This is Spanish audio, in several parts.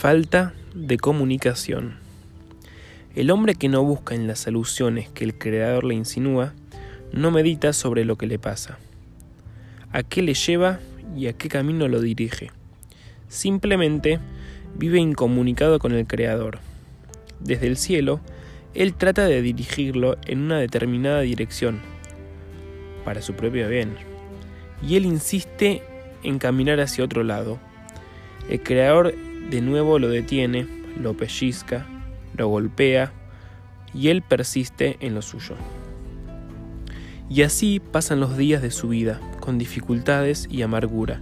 Falta de comunicación. El hombre que no busca en las alusiones que el Creador le insinúa, no medita sobre lo que le pasa, a qué le lleva y a qué camino lo dirige. Simplemente vive incomunicado con el Creador. Desde el cielo, él trata de dirigirlo en una determinada dirección, para su propio bien, y él insiste en caminar hacia otro lado. El Creador de nuevo lo detiene, lo pellizca, lo golpea y él persiste en lo suyo. Y así pasan los días de su vida, con dificultades y amargura,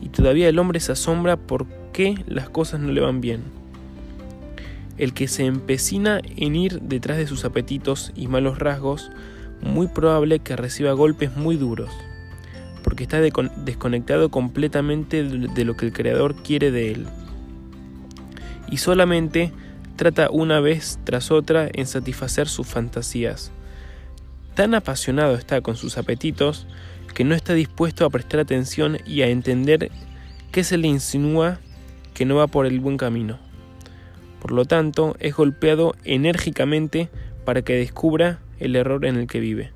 y todavía el hombre se asombra por qué las cosas no le van bien. El que se empecina en ir detrás de sus apetitos y malos rasgos, muy probable que reciba golpes muy duros, porque está desconectado completamente de lo que el Creador quiere de él. Y solamente trata una vez tras otra en satisfacer sus fantasías. Tan apasionado está con sus apetitos que no está dispuesto a prestar atención y a entender que se le insinúa que no va por el buen camino. Por lo tanto, es golpeado enérgicamente para que descubra el error en el que vive.